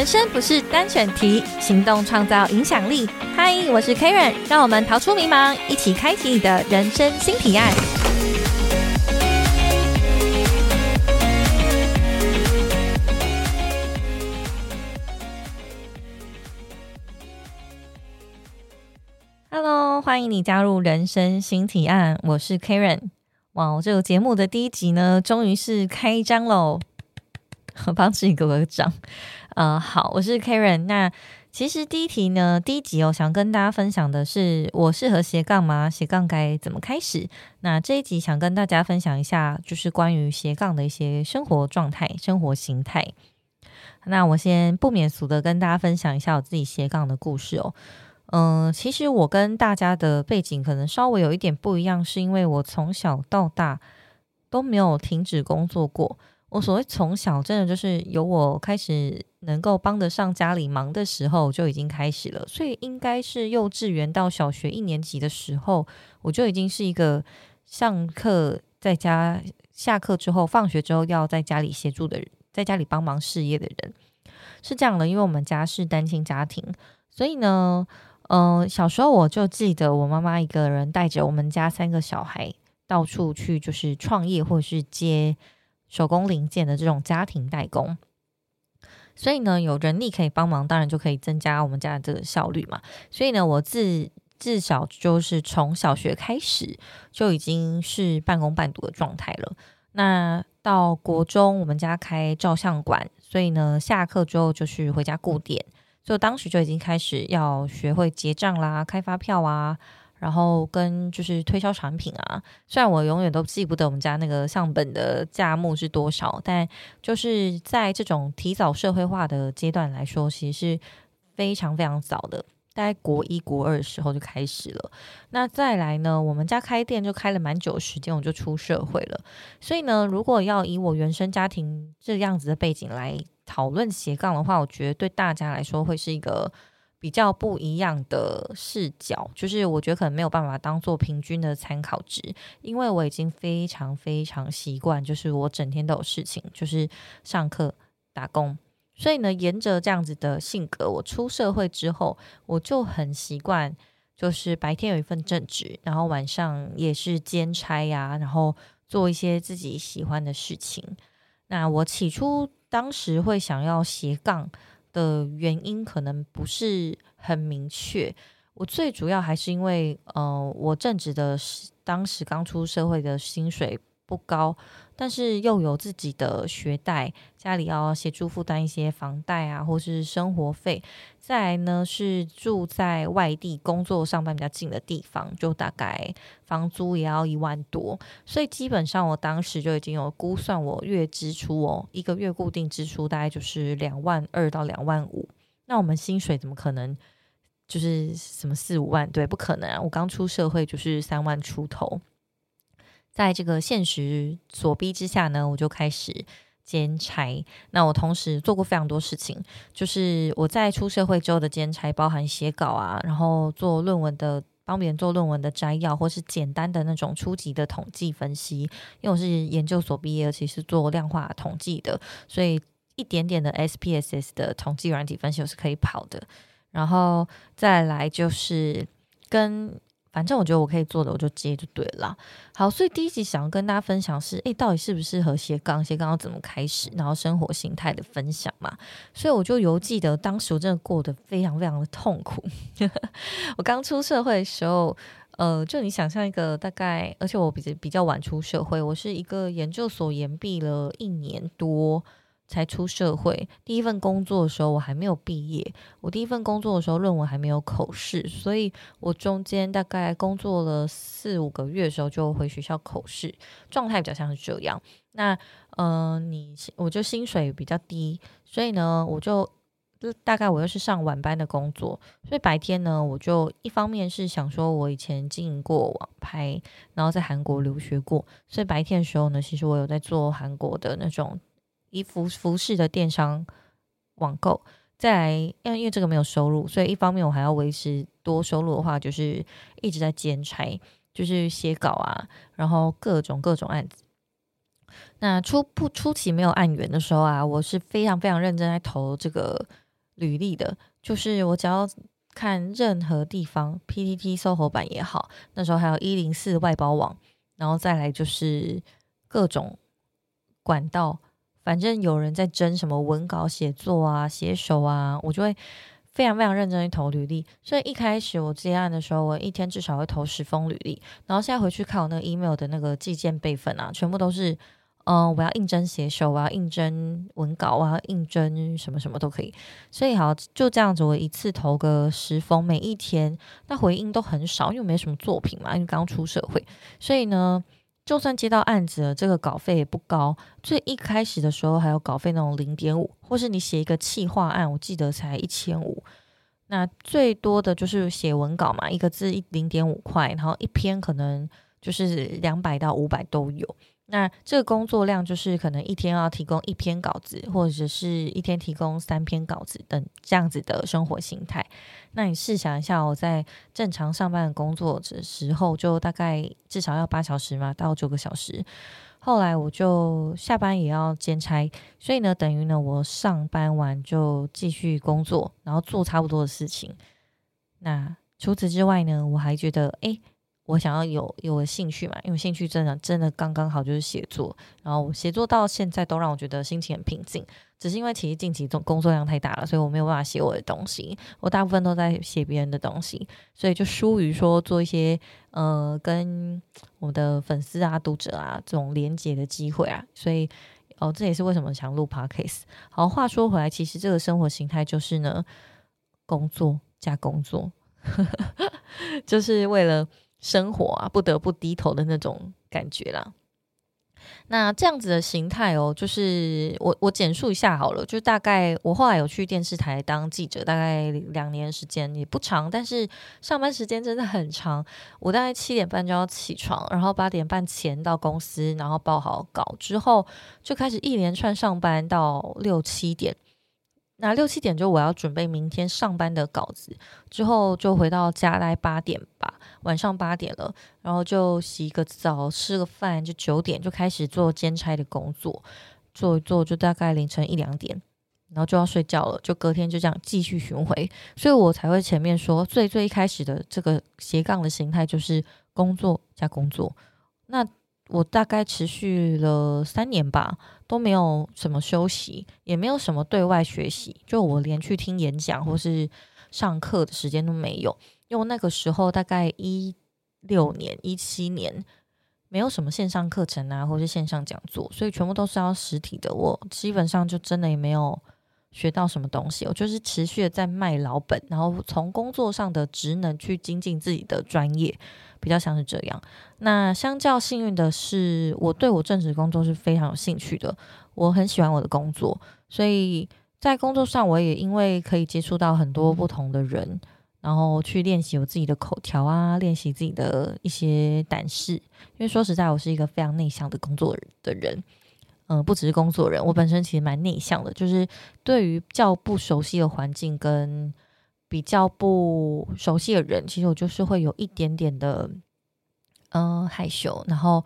人生不是单选题，行动创造影响力。嗨，我是 Karen，让我们逃出迷茫，一起开启你的人生新提案。Hello，欢迎你加入人生新提案，我是 Karen。哇，这个节目的第一集呢，终于是开张喽！帮自己鼓个掌。呃，好，我是 Karen。那其实第一题呢，第一集哦，想跟大家分享的是我适合斜杠吗？斜杠该怎么开始？那这一集想跟大家分享一下，就是关于斜杠的一些生活状态、生活形态。那我先不免俗的跟大家分享一下我自己斜杠的故事哦。嗯，其实我跟大家的背景可能稍微有一点不一样，是因为我从小到大都没有停止工作过。我所谓从小，真的就是由我开始能够帮得上家里忙的时候就已经开始了，所以应该是幼稚园到小学一年级的时候，我就已经是一个上课在家、下课之后、放学之后要在家里协助的人，在家里帮忙事业的人，是这样的。因为我们家是单亲家庭，所以呢，嗯，小时候我就记得我妈妈一个人带着我们家三个小孩到处去，就是创业或者是接。手工零件的这种家庭代工，所以呢，有人力可以帮忙，当然就可以增加我们家的这个效率嘛。所以呢，我自至少就是从小学开始就已经是半工半读的状态了。那到国中，我们家开照相馆，所以呢，下课之后就是回家顾店，就当时就已经开始要学会结账啦、开发票啊。然后跟就是推销产品啊，虽然我永远都记不得我们家那个相本的价目是多少，但就是在这种提早社会化的阶段来说，其实是非常非常早的，大概国一国二的时候就开始了。那再来呢，我们家开店就开了蛮久时间，我就出社会了。所以呢，如果要以我原生家庭这样子的背景来讨论斜杠的话，我觉得对大家来说会是一个。比较不一样的视角，就是我觉得可能没有办法当做平均的参考值，因为我已经非常非常习惯，就是我整天都有事情，就是上课、打工，所以呢，沿着这样子的性格，我出社会之后，我就很习惯，就是白天有一份正职，然后晚上也是兼差呀，然后做一些自己喜欢的事情。那我起初当时会想要斜杠。的原因可能不是很明确，我最主要还是因为，呃，我正值的当时刚出社会的薪水不高。但是又有自己的学贷，家里要协助负担一些房贷啊，或是生活费。再来呢是住在外地工作上班比较近的地方，就大概房租也要一万多。所以基本上我当时就已经有估算我月支出哦，一个月固定支出大概就是两万二到两万五。那我们薪水怎么可能就是什么四五万？对，不可能啊！我刚出社会就是三万出头。在这个现实所逼之下呢，我就开始兼差。那我同时做过非常多事情，就是我在出社会之后的兼差，包含写稿啊，然后做论文的，帮别人做论文的摘要，或是简单的那种初级的统计分析。因为我是研究所毕业，而且是做量化统计的，所以一点点的 SPSS 的统计软体分析我是可以跑的。然后再来就是跟。反正我觉得我可以做的，我就接就对了。好，所以第一集想要跟大家分享是，诶，到底适不适合斜杠？斜杠要怎么开始？然后生活形态的分享嘛。所以我就犹记得当时我真的过得非常非常的痛苦。我刚出社会的时候，呃，就你想象一个大概，而且我比较比较晚出社会，我是一个研究所研毕了一年多。才出社会，第一份工作的时候我还没有毕业。我第一份工作的时候论文还没有口试，所以我中间大概工作了四五个月的时候就回学校口试，状态比较像是这样。那嗯，你我就薪水比较低，所以呢，我就大概我又是上晚班的工作，所以白天呢，我就一方面是想说我以前经营过网拍，然后在韩国留学过，所以白天的时候呢，其实我有在做韩国的那种。衣服服饰的电商网购，再来，因为因为这个没有收入，所以一方面我还要维持多收入的话，就是一直在兼差，就是写稿啊，然后各种各种案子。那初不初期没有案源的时候啊，我是非常非常认真在投这个履历的，就是我只要看任何地方，PTT 搜狐版也好，那时候还有一零四外包网，然后再来就是各种管道，反正有人在争什么文稿写作啊、写手啊，我就会非常非常认真去投履历。所以一开始我接案的时候，我一天至少会投十封履历，然后现在回去看我那个 email 的那个寄件备份啊，全部都是。嗯，我要应征写手，我要应征文稿，我要应征什么什么都可以。所以好，就这样子，我一次投个十封，每一天那回应都很少，因为没什么作品嘛，因为刚出社会。所以呢，就算接到案子，这个稿费也不高。最一开始的时候还有稿费那种零点五，或是你写一个企划案，我记得才一千五。那最多的就是写文稿嘛，一个字一零点五块，然后一篇可能就是两百到五百都有。那这个工作量就是可能一天要提供一篇稿子，或者是一天提供三篇稿子等这样子的生活形态。那你试想一下，我在正常上班的工作的时候，就大概至少要八小时嘛，到九个小时。后来我就下班也要兼差，所以呢，等于呢，我上班完就继续工作，然后做差不多的事情。那除此之外呢，我还觉得，诶。我想要有有兴趣嘛，因为兴趣真的真的刚刚好就是写作，然后写作到现在都让我觉得心情很平静。只是因为其实近期总工作量太大了，所以我没有办法写我的东西，我大部分都在写别人的东西，所以就疏于说做一些呃跟我的粉丝啊、读者啊这种连接的机会啊。所以哦，这也是为什么想录 podcast。好，话说回来，其实这个生活形态就是呢，工作加工作，就是为了。生活啊，不得不低头的那种感觉啦。那这样子的形态哦，就是我我简述一下好了。就大概我后来有去电视台当记者，大概两年时间也不长，但是上班时间真的很长。我大概七点半就要起床，然后八点半前到公司，然后报好稿之后，就开始一连串上班到六七点。那六七点就我要准备明天上班的稿子，之后就回到家来八点吧，晚上八点了，然后就洗个澡，吃个饭，就九点就开始做兼差的工作，做一做就大概凌晨一两点，然后就要睡觉了，就隔天就这样继续巡回，所以我才会前面说最最一开始的这个斜杠的形态就是工作加工作，那。我大概持续了三年吧，都没有什么休息，也没有什么对外学习，就我连去听演讲或是上课的时间都没有。因为那个时候大概一六年、一七年，没有什么线上课程啊，或是线上讲座，所以全部都是要实体的。我基本上就真的也没有学到什么东西，我就是持续的在卖老本，然后从工作上的职能去精进自己的专业。比较像是这样。那相较幸运的是，我对我正职工作是非常有兴趣的。我很喜欢我的工作，所以在工作上我也因为可以接触到很多不同的人，然后去练习我自己的口条啊，练习自己的一些胆识。因为说实在，我是一个非常内向的工作的人。嗯，不只是工作人，我本身其实蛮内向的，就是对于较不熟悉的环境跟。比较不熟悉的人，其实我就是会有一点点的，嗯，害羞，然后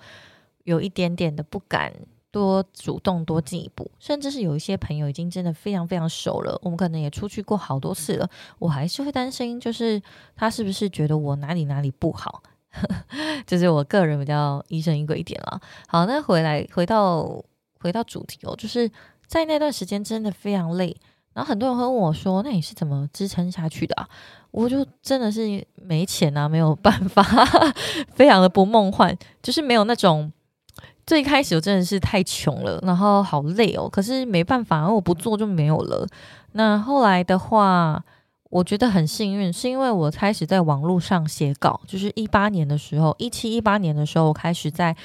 有一点点的不敢多主动多进一步，甚至是有一些朋友已经真的非常非常熟了，我们可能也出去过好多次了，我还是会担心，就是他是不是觉得我哪里哪里不好，就是我个人比较疑神疑鬼一点了。好，那回来回到回到主题哦，就是在那段时间真的非常累。然后很多人会问我说：“那你是怎么支撑下去的啊？”我就真的是没钱啊，没有办法，非常的不梦幻，就是没有那种最开始我真的是太穷了，然后好累哦。可是没办法，我不做就没有了。那后来的话，我觉得很幸运，是因为我开始在网络上写稿，就是一八年的时候，一七一八年的时候，我开始在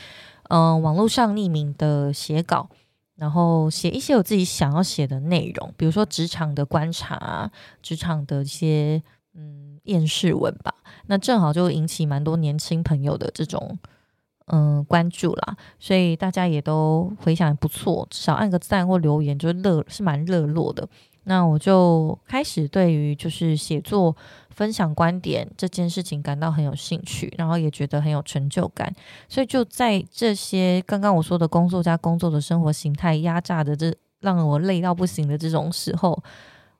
嗯网络上匿名的写稿。然后写一些我自己想要写的内容，比如说职场的观察、职场的一些嗯厌世文吧。那正好就引起蛮多年轻朋友的这种嗯关注啦，所以大家也都回想不错，至少按个赞或留言就热是蛮热络的。那我就开始对于就是写作、分享观点这件事情感到很有兴趣，然后也觉得很有成就感。所以就在这些刚刚我说的工作加工作的生活形态压榨的这让我累到不行的这种时候，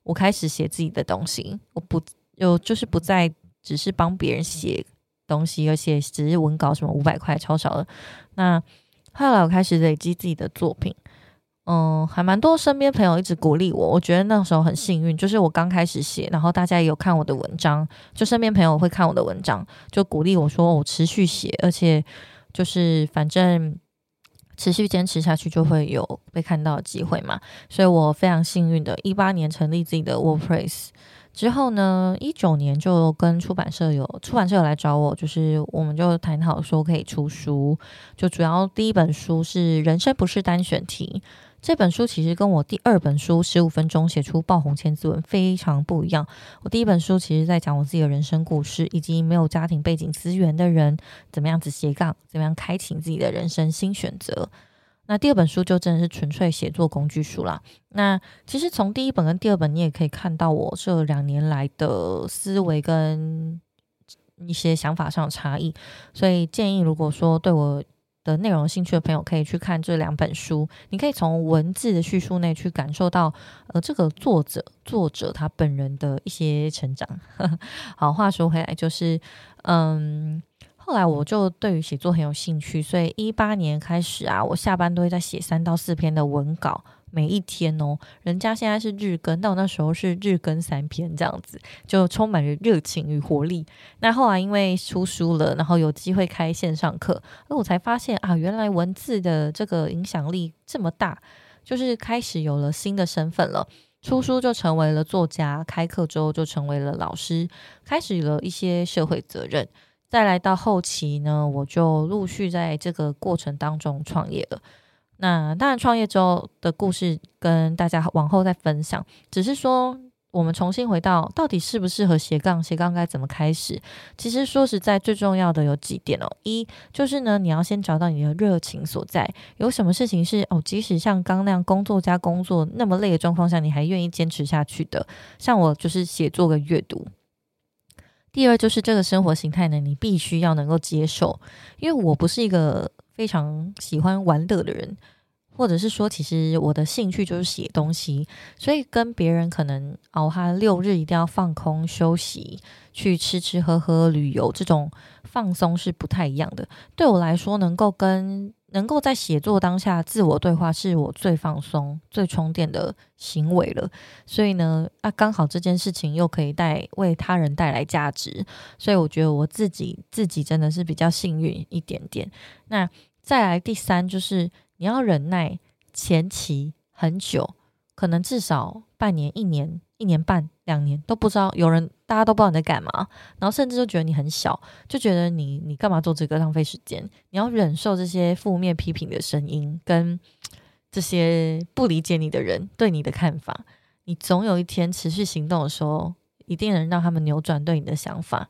我开始写自己的东西，我不有就是不再只是帮别人写东西，而且只是文稿什么五百块超少的。那后来我开始累积自己的作品。嗯，还蛮多身边朋友一直鼓励我，我觉得那时候很幸运，就是我刚开始写，然后大家也有看我的文章，就身边朋友会看我的文章，就鼓励我说我持续写，而且就是反正持续坚持下去就会有被看到的机会嘛，所以我非常幸运的，一八年成立自己的 WordPress。之后呢，一九年就跟出版社有出版社有来找我，就是我们就谈好说可以出书，就主要第一本书是《人生不是单选题》这本书，其实跟我第二本书《十五分钟写出爆红千字文》非常不一样。我第一本书其实在讲我自己的人生故事，以及没有家庭背景资源的人怎么样子斜杠，怎么样开启自己的人生新选择。那第二本书就真的是纯粹写作工具书啦。那其实从第一本跟第二本，你也可以看到我这两年来的思维跟一些想法上的差异。所以建议，如果说对我的内容兴趣的朋友，可以去看这两本书。你可以从文字的叙述内去感受到，呃，这个作者作者他本人的一些成长。好，话说回来，就是嗯。后来我就对于写作很有兴趣，所以一八年开始啊，我下班都会在写三到四篇的文稿，每一天哦。人家现在是日更，到那时候是日更三篇这样子，就充满着热情与活力。那后来因为出书了，然后有机会开线上课，那我才发现啊，原来文字的这个影响力这么大，就是开始有了新的身份了。出书就成为了作家，开课之后就成为了老师，开始了一些社会责任。再来到后期呢，我就陆续在这个过程当中创业了。那当然，创业之后的故事跟大家往后再分享。只是说，我们重新回到到底适不适合斜杠，斜杠该怎么开始？其实说实在，最重要的有几点哦。一就是呢，你要先找到你的热情所在。有什么事情是哦，即使像刚那样工作加工作那么累的状况下，你还愿意坚持下去的？像我就是写作跟阅读。第二就是这个生活形态呢，你必须要能够接受，因为我不是一个非常喜欢玩乐的人，或者是说，其实我的兴趣就是写东西，所以跟别人可能哦，他六日一定要放空休息，去吃吃喝喝、旅游这种放松是不太一样的。对我来说，能够跟能够在写作当下自我对话，是我最放松、最充电的行为了。所以呢，啊，刚好这件事情又可以带为他人带来价值，所以我觉得我自己自己真的是比较幸运一点点。那再来第三，就是你要忍耐前期很久，可能至少半年、一年。一年半、两年都不知道，有人大家都不知道你在干嘛，然后甚至就觉得你很小，就觉得你你干嘛做这个浪费时间？你要忍受这些负面批评的声音，跟这些不理解你的人对你的看法。你总有一天持续行动的时候，一定能让他们扭转对你的想法。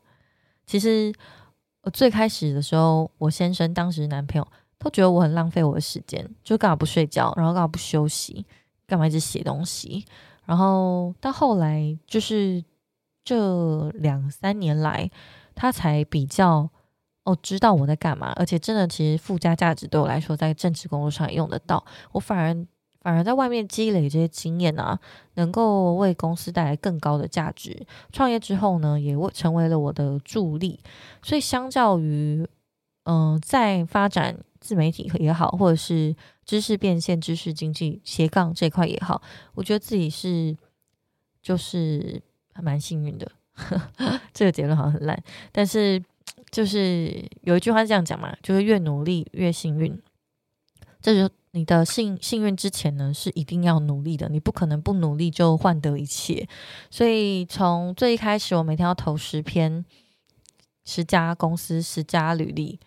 其实我最开始的时候，我先生当时男朋友都觉得我很浪费我的时间，就干嘛不睡觉，然后干嘛不休息，干嘛一直写东西。然后到后来，就是这两三年来，他才比较哦知道我在干嘛，而且真的其实附加价值对我来说，在政治工作上也用得到。我反而反而在外面积累这些经验啊，能够为公司带来更高的价值。创业之后呢，也成为了我的助力。所以相较于嗯，在发展自媒体也好，或者是。知识变现、知识经济斜杠这块也好，我觉得自己是就是还蛮幸运的。这个结论好像很烂，但是就是有一句话是这样讲嘛，就是越努力越幸运。这就你的幸幸运之前呢，是一定要努力的，你不可能不努力就换得一切。所以从最一开始，我每天要投十篇、十家公司、十家履历。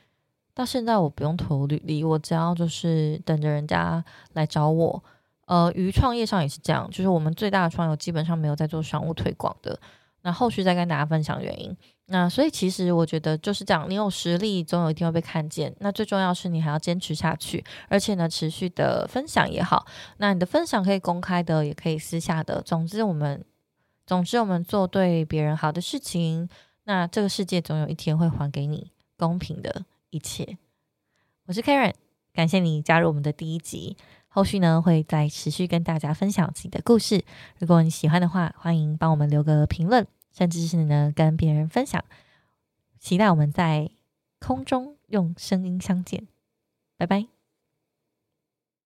到现在我不用投履历，我只要就是等着人家来找我。呃，于创业上也是这样，就是我们最大的创业基本上没有在做商务推广的。那后续再跟大家分享原因。那所以其实我觉得就是这样，你有实力，总有一天会被看见。那最重要是你还要坚持下去，而且呢，持续的分享也好。那你的分享可以公开的，也可以私下的。总之，我们总之我们做对别人好的事情，那这个世界总有一天会还给你公平的。一切，我是 Karen，感谢你加入我们的第一集。后续呢会再持续跟大家分享自己的故事。如果你喜欢的话，欢迎帮我们留个评论，甚至是呢跟别人分享。期待我们在空中用声音相见，拜拜。